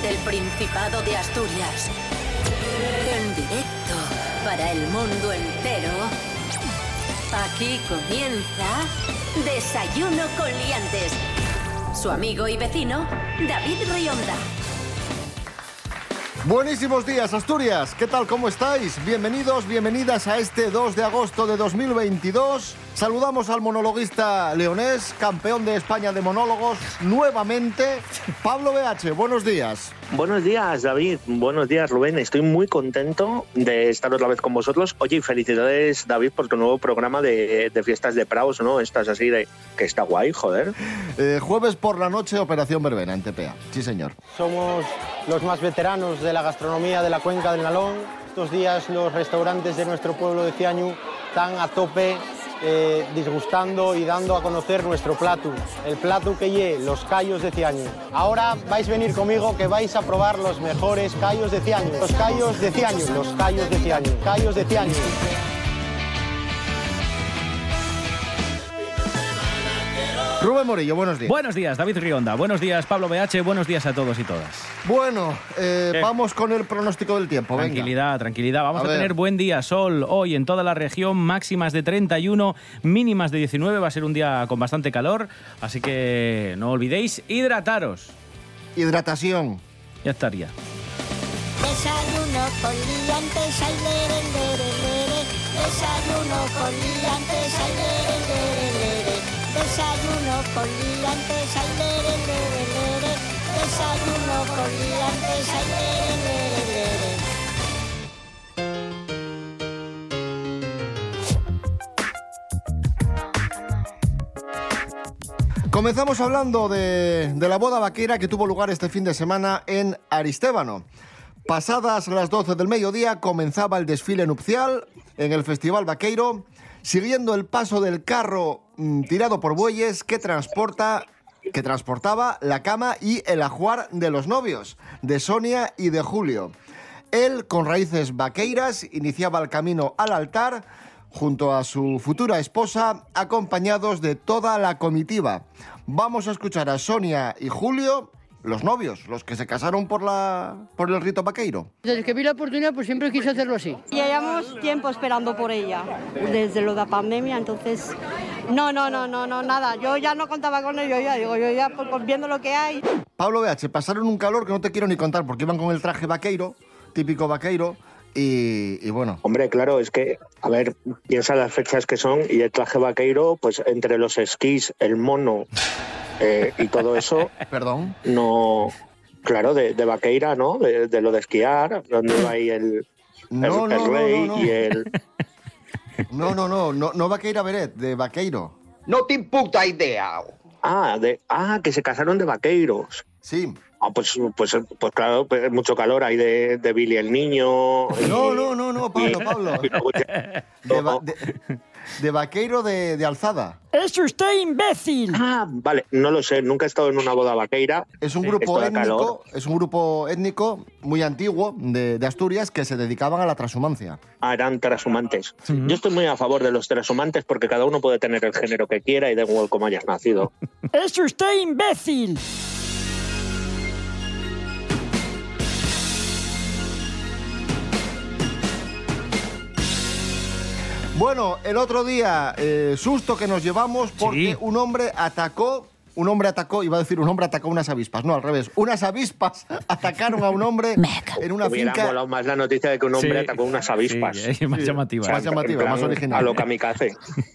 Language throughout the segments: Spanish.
desde el Principado de Asturias. En directo para el mundo entero. Aquí comienza Desayuno con Liantes. Su amigo y vecino, David Rionda. Buenísimos días, Asturias. ¿Qué tal? ¿Cómo estáis? Bienvenidos, bienvenidas a este 2 de agosto de 2022. Saludamos al monologuista leonés, campeón de España de monólogos, nuevamente, Pablo BH. Buenos días. Buenos días, David. Buenos días, Rubén. Estoy muy contento de estar otra vez con vosotros. Oye, felicidades, David, por tu nuevo programa de, de fiestas de Praos, ¿no? Estás así de que está guay, joder. Eh, jueves por la noche, Operación Verbena en TPA. Sí, señor. Somos los más veteranos de la gastronomía de la cuenca del Nalón. Estos días los restaurantes de nuestro pueblo de Ciañu están a tope eh, disgustando y dando a conocer nuestro plato, el plato que lle los callos de Ciañu. Ahora vais a venir conmigo que vais a probar los mejores callos de Ciañu. Los callos de Ciañu, los callos de Ciañu, callos de Ciañu. Rubén Morillo, buenos días. Buenos días, David Rionda. Buenos días, Pablo BH. Buenos días a todos y todas. Bueno, eh, ¿Qué? vamos con el pronóstico del tiempo. venga. Tranquilidad, tranquilidad. Vamos A tener buen día, sol hoy en toda la región, máximas de 31, mínimas de 19. Va a ser un día con bastante calor, así que no olvidéis hidrataros. Hidratación. Ya estaría. Desayuno con liantes, ay, lere, lere, lere. Desayuno con liantes, ay. Desayuno con liantes, ay, lere, lere, lere. Desayuno con liantes, ay, lere, lere, lere. Comenzamos hablando de, la boda vaquera que tuvo lugar este fin de semana en Aristébano. Pasadas las 12 del mediodía comenzaba el desfile nupcial en el Festival Vaqueiro, siguiendo el paso del carro tirado por bueyes que transporta que transportaba la cama y el ajuar de los novios, de Sonia y de Julio. Él, con raíces vaqueiras, iniciaba el camino al altar junto a su futura esposa, acompañados de toda la comitiva. Vamos a escuchar a Sonia y Julio, los novios, los que se casaron por, la, por el rito vaqueiro. Desde que vi la oportunidad, pues siempre quise hacerlo así. Llevamos tiempo esperando por ella, desde lo de la pandemia, entonces... No, no, no, no, no, nada. Yo ya no contaba con ello, ya digo, yo ya pues, viendo lo que hay. Pablo BH, pasaron un calor que no te quiero ni contar porque iban con el traje vaqueiro, típico vaqueiro, y, y bueno, Hombre, claro, es que, a ver, piensa las fechas que son y el traje vaqueiro, pues entre los esquís, el mono eh, y todo eso, perdón. no. Claro, de, de vaqueira, ¿no? De, de lo de esquiar, donde va ahí el, el, No, el no, no, rey no, no. y el. No, no, no, no, no vaqueira Beret, de vaqueiro. No te puta idea. Ah, de, ah, que se casaron de vaqueiros. Sí. Ah, pues, pues, pues claro, pues, mucho calor ahí de, de Billy el niño. y- No, no, no, no, Pablo, Pablo. y luego ya- De, va- de- de vaqueiro de, de alzada. ¡Es usted imbécil! Ah, vale, no lo sé, nunca he estado en una boda vaqueira. Es un Sí, grupo étnico, es un grupo étnico muy antiguo de, de Asturias que se dedicaban a la transhumancia. Ah, eran transhumantes. Yo estoy muy a favor de los transhumantes porque cada uno puede tener el género que quiera y da igual cómo hayas nacido. ¡Es usted imbécil! Bueno, el otro día, eh, susto que nos llevamos porque Sí. un hombre atacó, un hombre atacó, iba a decir un hombre atacó unas avispas, no, al revés, unas avispas atacaron a un hombre en una Hubiera finca. más la noticia de que un hombre Sí. atacó unas avispas. Sí, es más llamativa. Más En llamativa, más original. A lo kamikaze.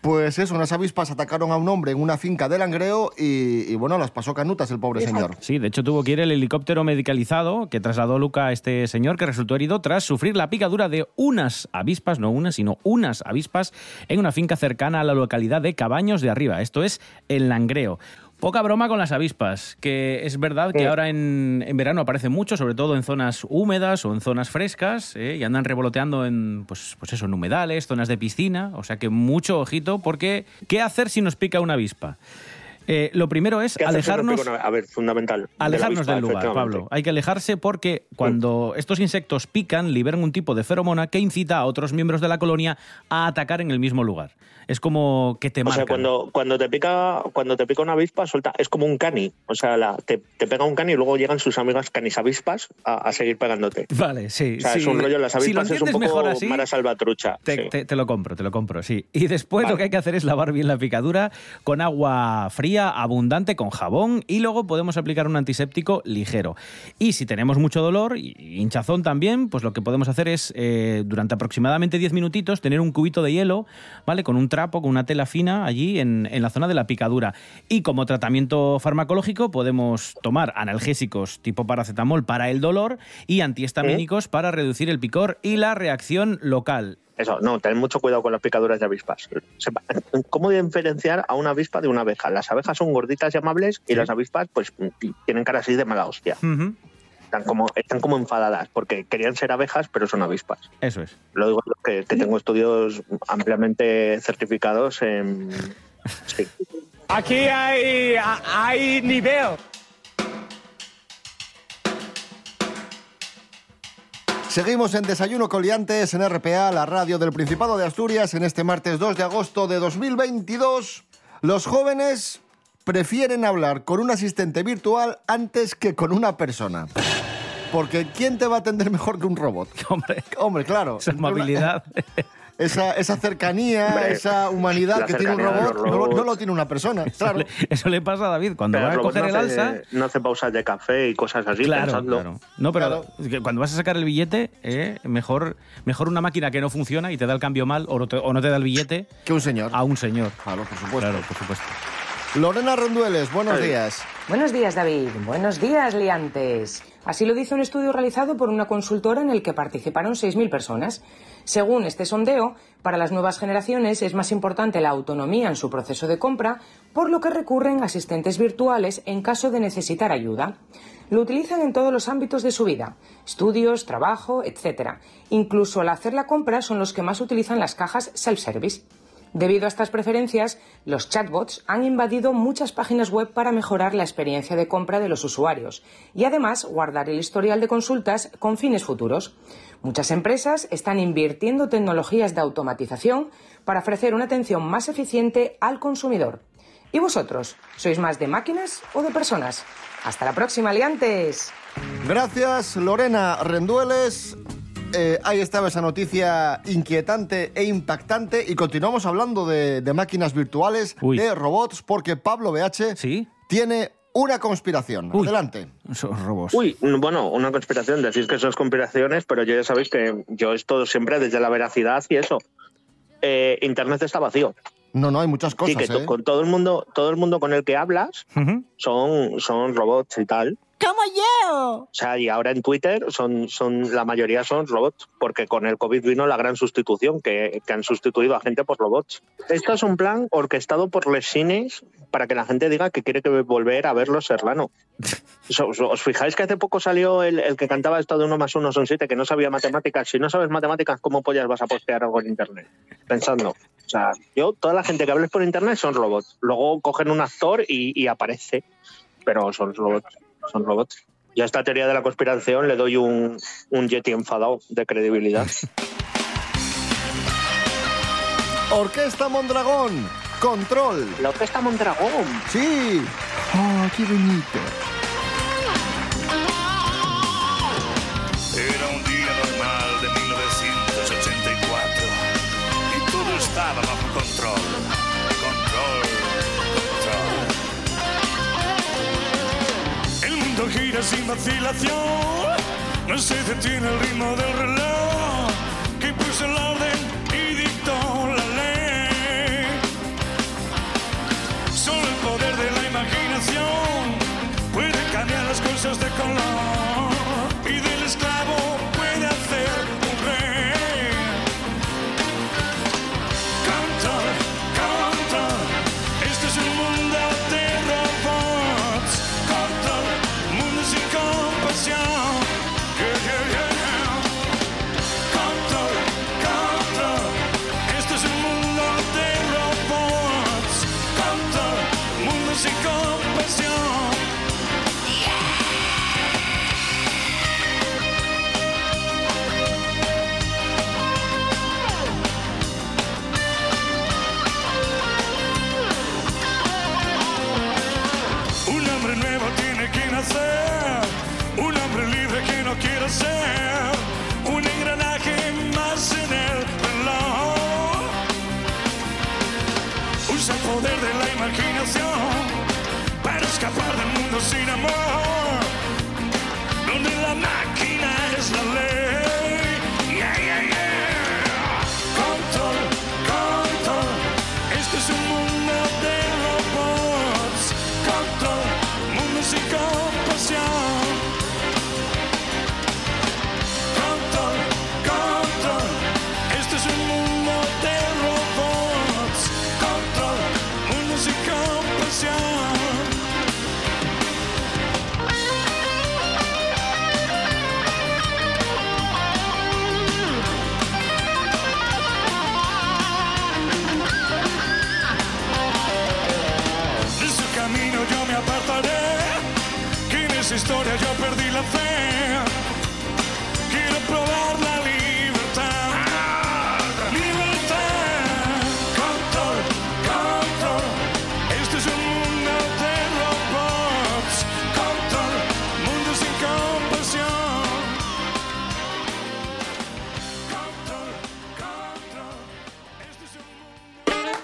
Pues eso, unas avispas atacaron a un hombre en una finca de Langreo y, y, bueno, las pasó canutas el pobre señor. Sí, de hecho tuvo que ir el helicóptero medicalizado que trasladó Luca a este señor que resultó herido tras sufrir la picadura de unas avispas, no unas, sino unas avispas en una finca cercana a la localidad de Cabaños de Arriba. Esto es el Langreo. Poca broma con las avispas, que es verdad que Sí. ahora en, en verano aparecen mucho, sobre todo en zonas húmedas o en zonas frescas, ¿eh? y andan revoloteando en, pues, pues eso, en humedales, zonas de piscina, o sea que mucho ojito, porque ¿qué hacer si nos pica una avispa? Eh, lo primero es ¿Qué hacer si alejarnos... A ver, fundamental. de Alejarnos avispa, del lugar. Pablo. Hay que alejarse porque cuando estos insectos pican, liberan un tipo de feromona que incita a otros miembros de la colonia a atacar en el mismo lugar. Es como que te O marcan. sea, cuando, cuando te pica cuando te pica una avispa, suelta, es como un cani. O sea, la- te, te pega un cani y luego llegan sus amigas canis avispas a, a seguir pegándote. Vale, sí. O sea, sí. es un rollo, las Si avispas es un poco mejor así, Mara Salvatrucha. Te, sí. te- te lo compro, te lo compro, sí. Y después Vale. lo que hay que hacer es lavar bien la picadura con agua fría, abundante, con jabón y luego podemos aplicar un antiséptico ligero. Y si tenemos mucho dolor y hinchazón también, pues lo que podemos hacer es eh, durante aproximadamente 10 minutitos tener un cubito de hielo, ¿vale? Con un trapo, con una tela fina allí en, en la zona de la picadura. Y como tratamiento farmacológico podemos tomar analgésicos tipo paracetamol para el dolor y antihistamínicos para reducir el picor y la reacción local. Eso, no, ten mucho cuidado con las picaduras de avispas. ¿Cómo diferenciar a una avispa de una abeja? Las abejas son gorditas y amables y las avispas, pues, tienen cara así de mala hostia. Están como, están como enfadadas porque querían ser abejas, pero son avispas. Eso es. Lo digo yo, que, que tengo estudios ampliamente certificados en. Sí. Aquí hay, hay nivel. Seguimos en Desayuno Coliantes en RPA, la radio del Principado de Asturias, en este martes 2 de agosto de 2022. Los jóvenes prefieren hablar con un asistente virtual antes que con una persona. Porque ¿quién te va a atender mejor que un robot? Hombre, Hombre, claro. esa amabilidad. Esa, esa cercanía, Hombre, esa humanidad que tiene un robot, no, lo- no robots. lo tiene una persona. Claro. Eso le pasa a David cuando Pero va a el coger el no hace- alza. No hace pausas de café y cosas así, Claro, pensando. claro. No, pero cuando vas a sacar el billete, eh, mejor, mejor una máquina que no funciona y te da el cambio mal o no te, o no te da el billete Que un señor. a un señor. Claro, por supuesto. Claro, por supuesto. Lorena Rendueles, buenos días. Buenos días, David. Buenos días, liantes. Así lo dice un estudio realizado por una consultora en el que participaron 6.000 personas. Según este sondeo, para las nuevas generaciones es más importante la autonomía en su proceso de compra, por lo que recurren a asistentes virtuales en caso de necesitar ayuda. Lo utilizan en todos los ámbitos de su vida, estudios, trabajo, etc. Incluso al hacer la compra son los que más utilizan las cajas self-service. Debido a estas preferencias, los chatbots han invadido muchas páginas web para mejorar la experiencia de compra de los usuarios y además guardar el historial de consultas con fines futuros. Muchas empresas están invirtiendo tecnologías de automatización para ofrecer una atención más eficiente al consumidor. ¿Y vosotros? ¿Sois más de máquinas o de personas? Hasta la próxima, liantes. Gracias, Lorena Rendueles. Eh, ahí estaba esa noticia inquietante e impactante y continuamos hablando de, de máquinas virtuales, Uy. de robots, porque Pablo BH ¿Sí? tiene una conspiración. Uy. Adelante. Esos robos. Uy, bueno, una conspiración, decís que son conspiraciones, pero yo ya sabéis que yo esto siempre desde la veracidad y eso. Eh, Internet está vacío. No, no, hay muchas Sí, cosas, que to- ¿eh? con todo el mundo, todo el mundo con el que hablas son, son robots y tal. ¡Como yo! O sea, y ahora en Twitter son, son la mayoría son robots, porque con el COVID vino la gran sustitución, que, que han sustituido a gente por robots. Esto es un plan orquestado por les cines para que la gente diga que quiere que volver a verlo Serrano. ¿Os, os- os fijáis que hace poco salió el, el que cantaba esto de uno más uno son siete, que no sabía matemáticas? Si no sabes matemáticas, ¿cómo pollas vas a postear algo en internet? Pensando. O sea, yo, toda la gente que hables por internet son robots. Luego cogen un actor y, y aparece, pero son robots. Son robots. Yo a esta teoría de la conspiración le doy un, un Yeti enfadado de credibilidad. Orquesta Mondragón, Control. La Orquesta Mondragón. Sí. ¡Oh, qué bonito! Gira sin vacilación, no se detiene el ritmo del reloj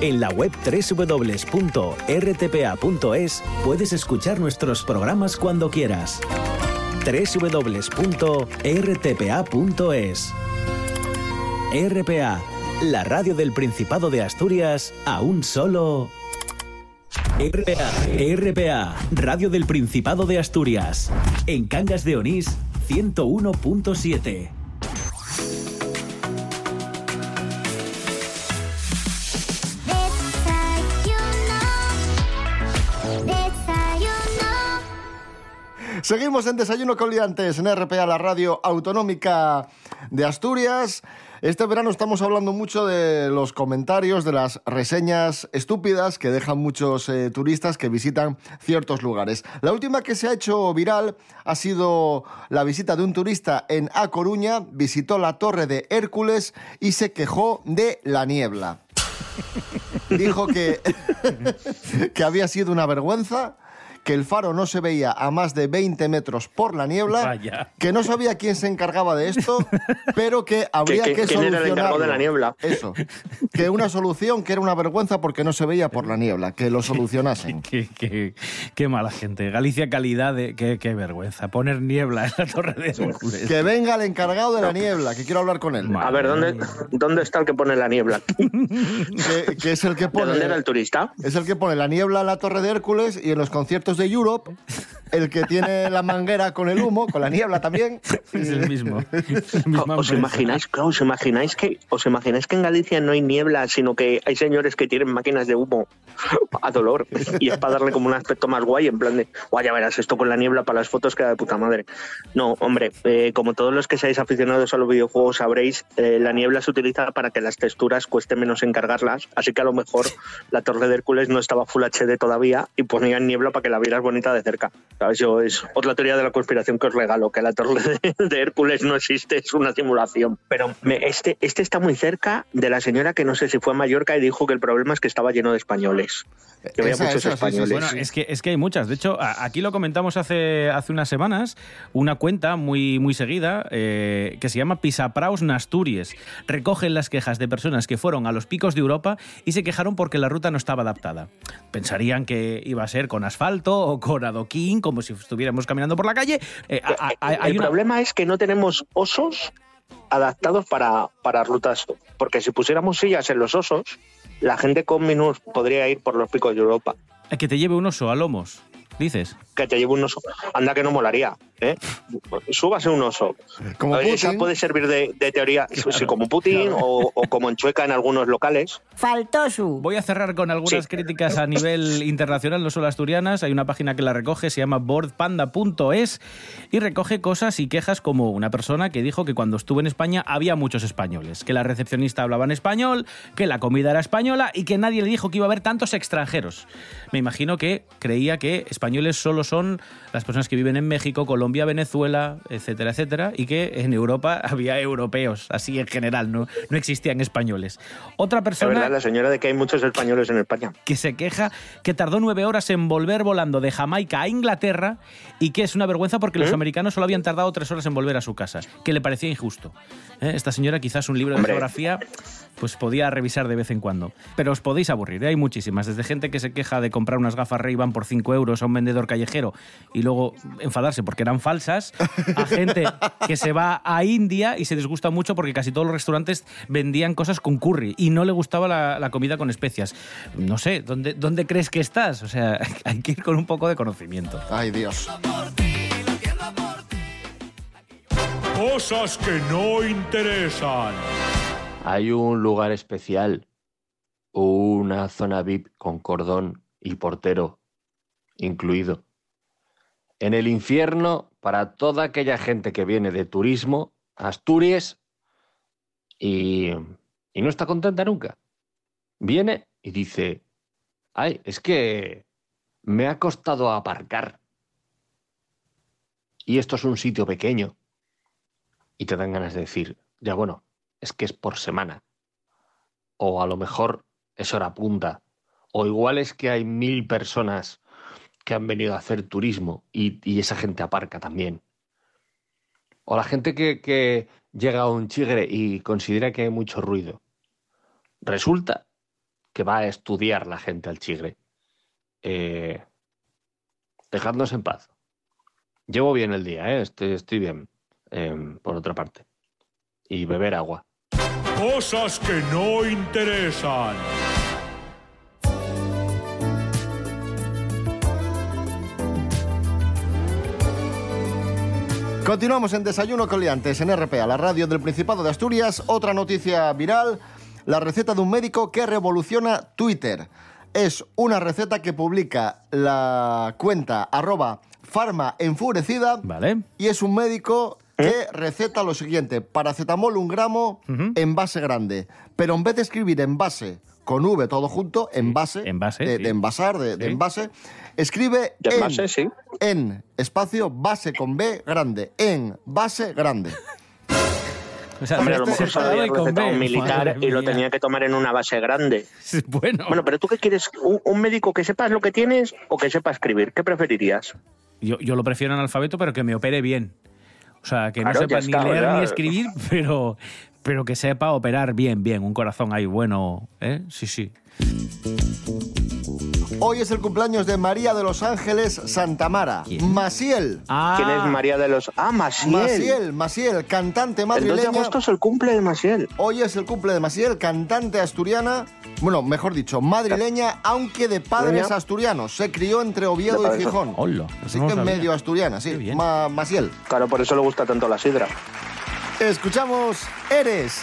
En la web www.rtpa.es puedes escuchar nuestros programas cuando quieras. www.rtpa.es RPA, la radio del Principado de Asturias, a un solo... RPA, RPA, radio del Principado de Asturias. En Cangas de Onís, 101.7. Seguimos en Desayuno con Liantes en RPA, la radio autonómica de Asturias. Este verano estamos hablando mucho de los comentarios, de las reseñas estúpidas que dejan muchos eh, turistas que visitan ciertos lugares. La última que se ha hecho viral ha sido la visita de un turista en A Coruña, visitó la Torre de Hércules y se quejó de la niebla. Dijo que, que había sido una vergüenza que el faro no se veía a más de 20 metros por la niebla, Vaya. que no sabía quién se encargaba de esto, pero que habría que- que, quién era el encargado solucionarlo. de la niebla. Eso. Que una solución que era una vergüenza porque no se veía por la niebla, que lo solucionasen. Qué, qué- qué mala gente. Galicia calidad de... Qué, qué vergüenza. Poner niebla en la torre de Hércules. Que venga el encargado de la niebla, que quiero hablar con él. A ver, ¿dónde, ¿dónde está el que pone la niebla? Que, que es el que pone. dónde era el turista? Es el que pone la niebla en la Torre de Hércules y en los conciertos de Europe, el que tiene la manguera con el humo, con la niebla también. Es el mismo. ¿Os imagináis, claro, os imagináis que os imagináis que en Galicia no hay niebla, sino que hay señores que tienen máquinas de humo a dolor y es para darle como un aspecto más guay, en plan de, guay, ya verás esto con la niebla para las fotos queda de puta madre. No, hombre, eh, como todos los que seáis aficionados a los videojuegos sabréis, eh, la niebla se utiliza para que las texturas cueste menos encargarlas, así que a lo mejor la Torre de Hércules no estaba Full HD todavía y ponían niebla para que la vieras bonita de cerca. ¿Sabes? Yo es otra teoría de la conspiración que os regalo, que la Torre de, de Hércules no existe, es una simulación. Pero me- este, este está muy cerca de la señora que no sé si fue a Mallorca y dijo que el problema es que estaba lleno de españoles. Que había muchos españoles. Bueno, es que, es que hay muchas. De hecho, a- aquí lo comentamos hace, hace unas semanas, una cuenta muy, muy seguida eh, que se llama Pisapraus Nasturies. Recogen las quejas de personas que fueron a los picos de Europa y se quejaron porque la ruta no estaba adaptada. Pensarían que iba a ser con asfalto o con adoquín, como si estuviéramos caminando por la calle. Eh, a- a- hay el una- problema es que no tenemos osos adaptados para, para rutas, porque si pusiéramos sillas en los osos, la gente con minus podría ir por los picos de Europa. que te lleve un oso a lomos. Dices. Que te lleve un oso. Anda que no molaría. ¿eh? Súbase un oso. Como Esa Putin. puede servir de, de teoría, sí, como Putin o, o como en Chueca en algunos locales. Faltó su. Voy a cerrar con algunas críticas a nivel internacional, no solo asturianas. Hay una página que la recoge, se llama boardpanda.es y recoge cosas y quejas como una persona que dijo que cuando estuvo en España había muchos españoles, que la recepcionista hablaba en español, que la comida era española y que nadie le dijo que iba a haber tantos extranjeros. Me imagino que creía que españoles solo son las personas que viven en México, Colombia, Venezuela, etcétera, etcétera, y que en Europa había europeos, así en general, no, no existían españoles. Otra Es persona verdad, la señora de que hay muchos españoles en España. que se queja que tardó nueve horas en volver volando de Jamaica a Inglaterra y que es una vergüenza porque los ¿Eh? americanos solo habían tardado tres horas en volver a su casa, que le parecía injusto. ¿Eh? Esta señora quizás un libro de Hombre. geografía pues podía revisar de vez en cuando. Pero os podéis aburrir, ¿eh? hay muchísimas. Desde gente que se queja de comprar unas gafas Ray-Ban por 5 euros a un vendedor callejero y luego enfadarse porque eran falsas, a gente que se va a India y se disgusta mucho porque casi todos los restaurantes vendían cosas con curry y no le gustaba la, la comida con especias. No sé, ¿dónde, ¿dónde crees que estás? O sea, hay que ir con un poco de conocimiento. Ay, Dios. Cosas que no interesan. Hay un lugar especial, una zona VIP con cordón y portero incluido. En el infierno, para toda aquella gente que viene de turismo Asturias y, y no está contenta nunca. Viene y dice, ay, es que me ha costado aparcar. Y esto es un sitio pequeño. Y te dan ganas de decir, ya bueno, es que es por semana. O a lo mejor es hora punta. O igual es que hay mil personas que han venido a hacer turismo y, esa gente aparca también. O la gente que, que llega a un chigre y considera que hay mucho ruido. Resulta que va a estudiar la gente al chigre. Eh, dejadnos en paz. Llevo bien el día, ¿eh? estoy, estoy bien, em, por otra parte. Y beber agua. Cosas que no interesan. Continuamos en Desayuno con Liantes en RPA, la radio del Principado de Asturias. Otra noticia viral, la receta de un médico que revoluciona Twitter. Es una receta que publica la cuenta arroba farma enfurecida Vale. y es un médico que receta lo siguiente, paracetamol un gramo en base grande, pero en vez de escribir en base con V todo junto, en base, envase, de, sí. de envasar, de, envase, escribe De en, envase, sí. en espacio base con B grande, en base grande. O sea, Hombre, a lo se- mejor se había recetado un militar Madre y lo mía. tenía que tomar en una base grande. Bueno, Bueno, pero ¿tú qué quieres? ¿Un, un médico que sepas lo que tienes o que sepa escribir? ¿Qué preferirías? yo, yo lo prefiero en alfabeto, pero que me opere bien. O sea, que no sepa ni leer ya. ni escribir, pero, pero que sepa operar bien, bien. Un corazón ahí bueno, ¿eh? Sí, sí. Hoy es el cumpleaños de María de los Ángeles Santamara. Maciel. ¿Quién es María de los... Ah, Maciel. Maciel, Maciel, cantante El 2 de madrileña. agosto es el cumple de Maciel. Hoy es el cumple de Maciel, cantante asturiana. Bueno, mejor dicho, madrileña, aunque de padres asturianos. Se crió entre Oviedo y Gijón. Hola, Así que sabía. medio asturiana, sí. Ma- Maciel. Claro, por eso le gusta tanto la sidra. Escuchamos Eres.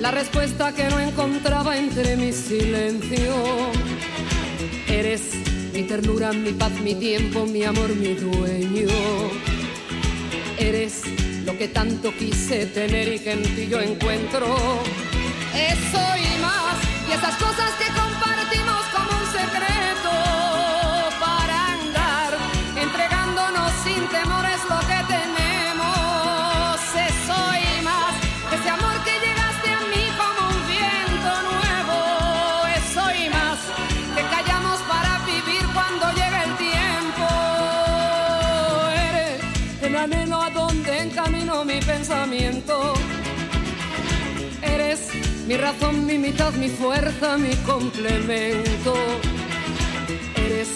la respuesta que no encontraba entre mi silencio. Eres mi ternura, mi paz, mi tiempo, mi amor, mi dueño. Eres lo que tanto quise tener y que en ti yo encuentro. Eso y más, y esas cosas que compartimos como un secreto Eres mi razón, mi mitad, mi fuerza, mi complemento. Eres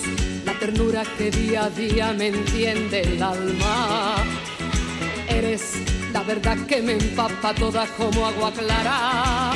la ternura que día a día me entiende el alma. Eres la verdad que me empapa toda como agua clara.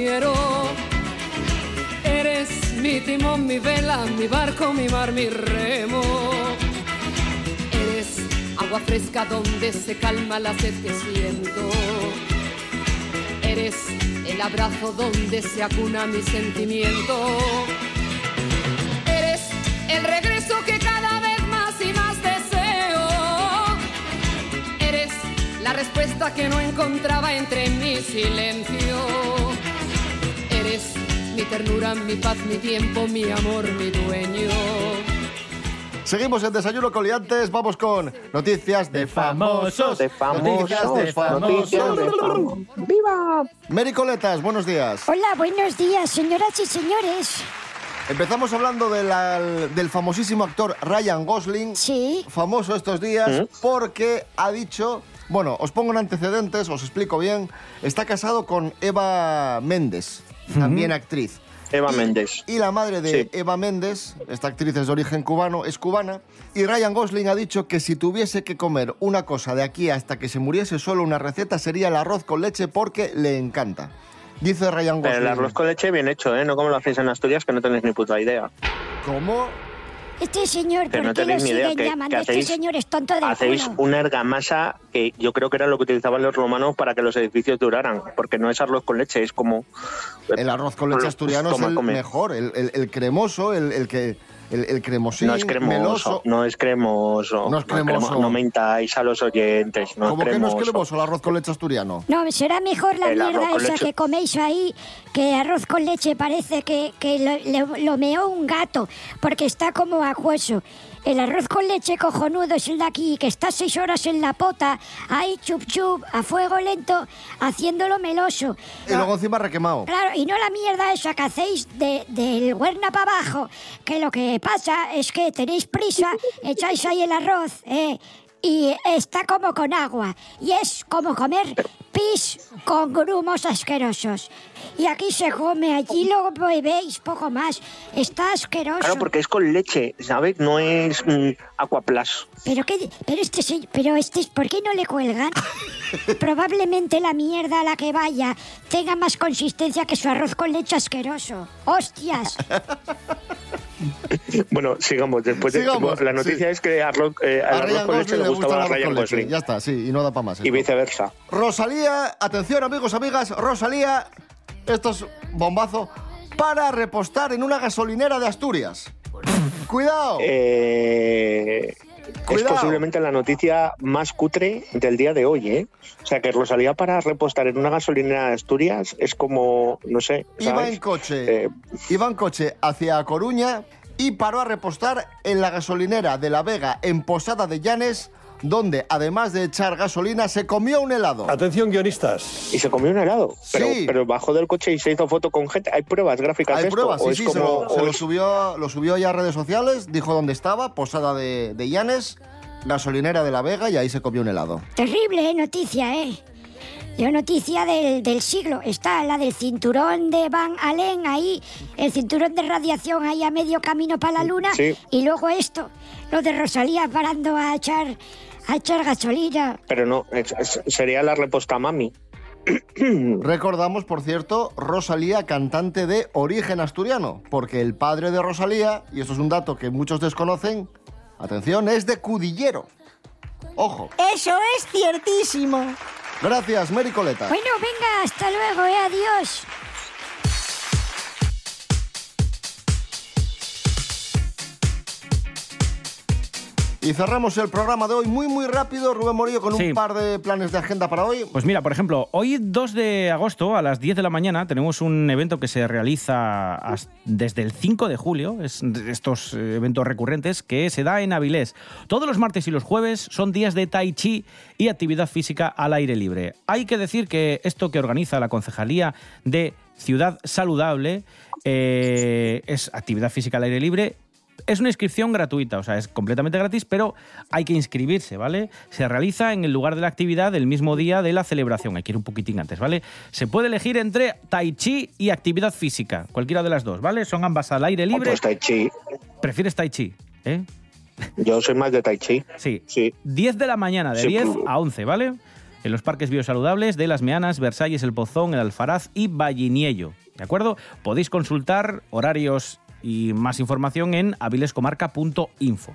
Quiero. Eres mi timón, mi vela, mi barco, mi mar, mi remo. Eres agua fresca donde se calma la sed que siento. Eres el abrazo donde se acuna mi sentimiento. Eres el regreso que cada vez más y más deseo. Eres la respuesta que no encontraba entre mi silencio. Eres mi ternura, mi paz, mi tiempo, mi amor, mi dueño. Seguimos en Desayuno con Liantes, vamos con noticias de famosos. De famosos, Noticias de famosos. noticias de famosos. ¡Viva! Mary Coletas, buenos días. Hola, buenos días, señoras y señores. Empezamos hablando de la- del famosísimo actor Ryan Gosling. Sí. Famoso estos días porque ha dicho. Bueno, os pongo en antecedentes, os explico bien. Está casado con Eva Méndez, también actriz. Eva Méndez. Y la madre de Sí. Eva Méndez, esta actriz es de origen cubano, es cubana. Y Ryan Gosling ha dicho que si tuviese que comer una cosa de aquí hasta que se muriese solo una receta sería el arroz con leche porque le encanta. Dice Ryan Pero Gosling. el arroz con leche bien hecho, ¿eh? No como lo hacéis en Asturias, que no tenéis ni puta idea. ¿Cómo? Este señor, Que ¿por no qué lo tenéis ni idea, siguen que- llamando? que este señor es tonto del Hacéis culo. una argamasa que yo creo que era lo que utilizaban los romanos para que los edificios duraran, porque no es arroz con leche, es como... El arroz con leche asturiano es el come. mejor, el, el- el cremoso, el, el que el, el cremosín, no es cremoso, meloso. no es cremoso. No es cremoso. No mentáis a los oyentes, no ¿Cómo es que no cremoso. es cremoso el arroz con leche asturiano? No, será mejor la El mierda esa leche. que coméis ahí, que arroz con leche parece que, que lo, lo- lo meó un gato, porque está como acuoso. El arroz con leche cojonudo es el de aquí, que está seis horas en la pota, ahí chup chup, a fuego lento, haciéndolo meloso. Y luego encima requemado. Claro, y no la mierda esa que hacéis de, del huerna para abajo, que lo que pasa es que tenéis prisa, echáis ahí el arroz, ¿eh? Y está como con agua, y es como comer pis con grumos asquerosos. Y aquí se come, allí lo bebéis poco más, está asqueroso. Claro, porque es con leche, ¿sabes? No es mm, Aquaplas. Pero qué, pero este, pero este, ¿por qué no le cuelgan? Probablemente la mierda a la que vaya tenga más consistencia que su arroz con leche asqueroso. ¡Hostias! Bueno, sigamos. Después de Sigamos, la noticia sí. es que arroz, eh, A arroz Ryan Gosling le gustaba a Ryan. Gosling. Ya está, sí, y no da para más. Y viceversa. Rosalía, atención amigos, amigas, Rosalía, esto es bombazo, para repostar en una gasolinera de Asturias. Cuidado. Eh, es posiblemente la noticia más cutre del día de hoy, ¿eh? O sea, que Rosalía para repostar en una gasolinera de Asturias es como, no sé, Iba en coche, Eh, iba en coche hacia Coruña y paró a repostar en la gasolinera de La Vega en Posada de Llanes, donde además de echar gasolina se comió un helado. Atención, guionistas. y se comió un helado. Pero, Sí. pero bajó del coche y se hizo foto con gente. ¿Hay pruebas gráficas Hay de esto? pruebas, ¿O sí, sí, se, lo, se subió, lo subió ya a redes sociales, dijo dónde estaba, Posada de, de Llanes, gasolinera de La Vega y ahí se comió un helado. Terrible ¿eh? noticia, ¿eh? La noticia del, del siglo. Está la del cinturón de Van Allen ahí, el cinturón de radiación ahí a medio camino para la luna. Sí. Y luego esto, lo de Rosalía parando a echar, a echar gasolina. Pero no, es- es- sería la reposta mami. Recordamos, por cierto, Rosalía, cantante de origen asturiano, porque el padre de Rosalía, y esto es un dato que muchos desconocen, atención, es de Cudillero. Ojo. Eso es ciertísimo. Gracias, Mary Coleta. Bueno, venga, hasta luego, ¿eh? Adiós. Y cerramos el programa de hoy muy, muy rápido, Rubén Morillo, con Sí. un par de planes de agenda para hoy. Pues mira, por ejemplo, hoy 2 de agosto a las 10 de la mañana tenemos un evento que se realiza desde el 5 de julio, es de estos eh, eventos recurrentes que se da en Avilés. Todos los martes y los jueves son días de tai chi y actividad física al aire libre. Hay que decir que esto que organiza la Concejalía de Ciudad Saludable eh, es actividad física al aire libre es una inscripción gratuita, o sea, es completamente gratis, pero hay que inscribirse, ¿vale? Se realiza en el lugar de la actividad el mismo día de la celebración, hay que ir un poquitín antes, ¿vale? Se puede elegir entre tai chi y actividad física, cualquiera de las dos, ¿vale? Son ambas al aire libre. Pues Tai Chi. ¿Prefieres tai chi? ¿Eh? Yo soy más de Tai Chi. Sí. Sí. 10 de la mañana, de Sí, 10 claro. a 11, ¿vale? En los parques biosaludables de Las Meanas, Versalles, El Pozón, El Alfaraz y Valliniello. ¿De acuerdo? Podéis consultar horarios y más información en avilescomarca.info.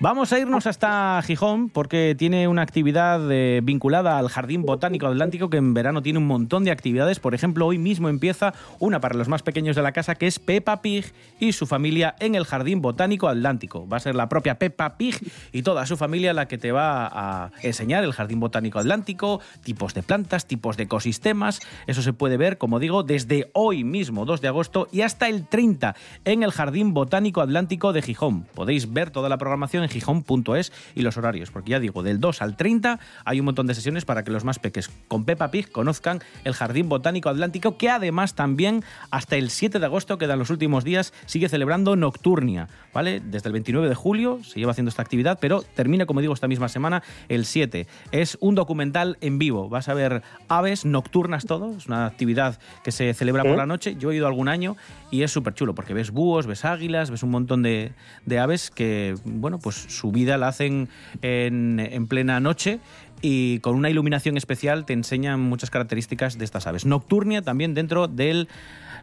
Vamos a irnos hasta Gijón porque tiene una actividad eh, vinculada al Jardín Botánico Atlántico que en verano tiene un montón de actividades. Por ejemplo, hoy mismo empieza una para los más pequeños de la casa que es Peppa Pig y su familia en el Jardín Botánico Atlántico. Va a ser la propia Peppa Pig y toda su familia la que te va a enseñar el Jardín Botánico Atlántico, tipos de plantas, tipos de ecosistemas. Eso se puede ver, como digo, desde hoy mismo, 2 de agosto, y hasta el 30 en el Jardín Botánico Atlántico de Gijón. Podéis ver toda la programación en gijón.es y los horarios, porque ya digo, del 2 al 30 hay un montón de sesiones para que los más peques con Peppa Pig conozcan el Jardín Botánico Atlántico, que además también hasta el 7 de agosto, quedan los últimos días, sigue celebrando Nocturnia, ¿vale? Desde el 29 de julio se lleva haciendo esta actividad, pero termina, como digo, esta misma semana, el 7. Es un documental en vivo, vas a ver aves nocturnas todo, es una actividad que se celebra por ¿Eh? la noche, yo he ido algún año y es súper chulo, porque ves búhos, ves águilas, ves un montón de, de aves que, bueno, pues su vida la hacen en, en plena noche y con una iluminación especial te enseñan muchas características de estas aves. Nocturnia también dentro del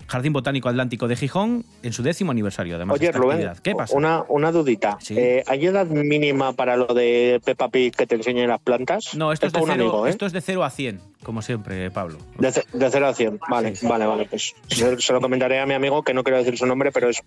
Jardín Botánico Atlántico de Gijón en su décimo aniversario, además. de Oye, Rubén. ¿Qué pasa? Una, una dudita. Eh, ¿Hay edad mínima para lo de Peppa Pig que te enseñe las plantas? No, esto es, de cero, amigo, ¿eh? esto es de 0 a 100, como siempre, Pablo. De, de 0 a 100. Vale, vale, vale. Pues se lo comentaré a mi amigo, que no quiero decir su nombre, pero es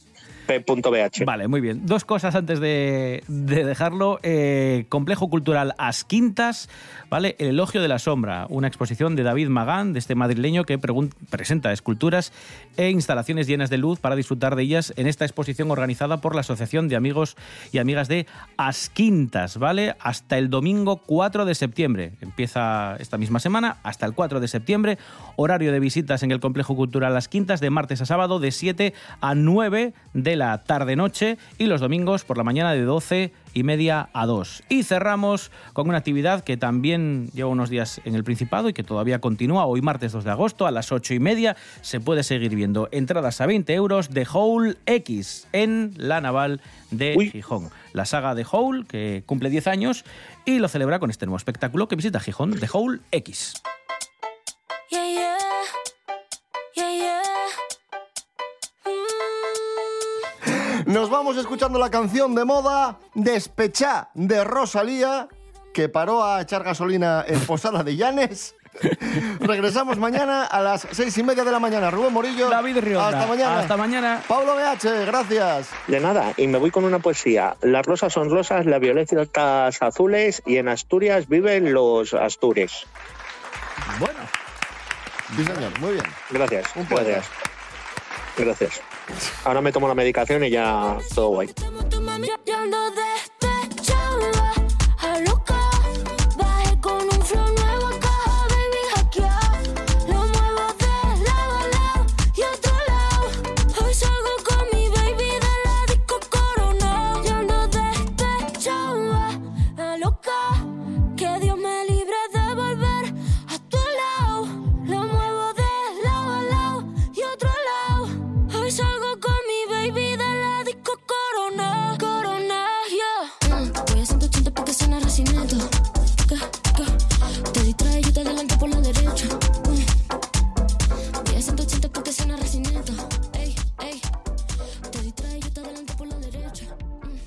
p.bh. Vale, muy bien. Dos cosas antes de, de dejarlo. Eh, Complejo Cultural As Quintas, ¿vale? El Elogio de la Sombra, una exposición de David Magán, de este madrileño que presenta esculturas e instalaciones llenas de luz para disfrutar de ellas en esta exposición organizada por la Asociación de Amigos y Amigas de As Quintas, ¿vale? Hasta el domingo 4 de septiembre. Empieza esta misma semana hasta el 4 de septiembre. Horario de visitas en el Complejo Cultural Las Quintas de martes a sábado de 7 a 9 de la tarde-noche y los domingos por la mañana de 12 y media a 2. Y cerramos con una actividad que también lleva unos días en el Principado y que todavía continúa. Hoy martes 2 de agosto a las 8 y media se puede seguir viendo entradas a 20 euros de Hole X en la Naval de Gijón. La saga de Hole que cumple 10 años y lo celebra con este nuevo espectáculo que visita Gijón, de Hole X. Yeah, yeah. Yeah, Nos vamos escuchando la canción de moda Despechá de Rosalía, que paró a echar gasolina en Posada de Llanes. Regresamos mañana a las seis y media de la mañana. Rubén Morillo. David Rionda. Hasta mañana. Hasta mañana. Pablo BH, gracias. De nada, y me voy con una poesía. Las rosas son rosas, las violetas azules, y en Asturias viven los Astures. Bueno. Sí, señor, muy bien. Gracias, Un poeta. gracias. Gracias. Ahora me tomo la medicación y ya todo guay.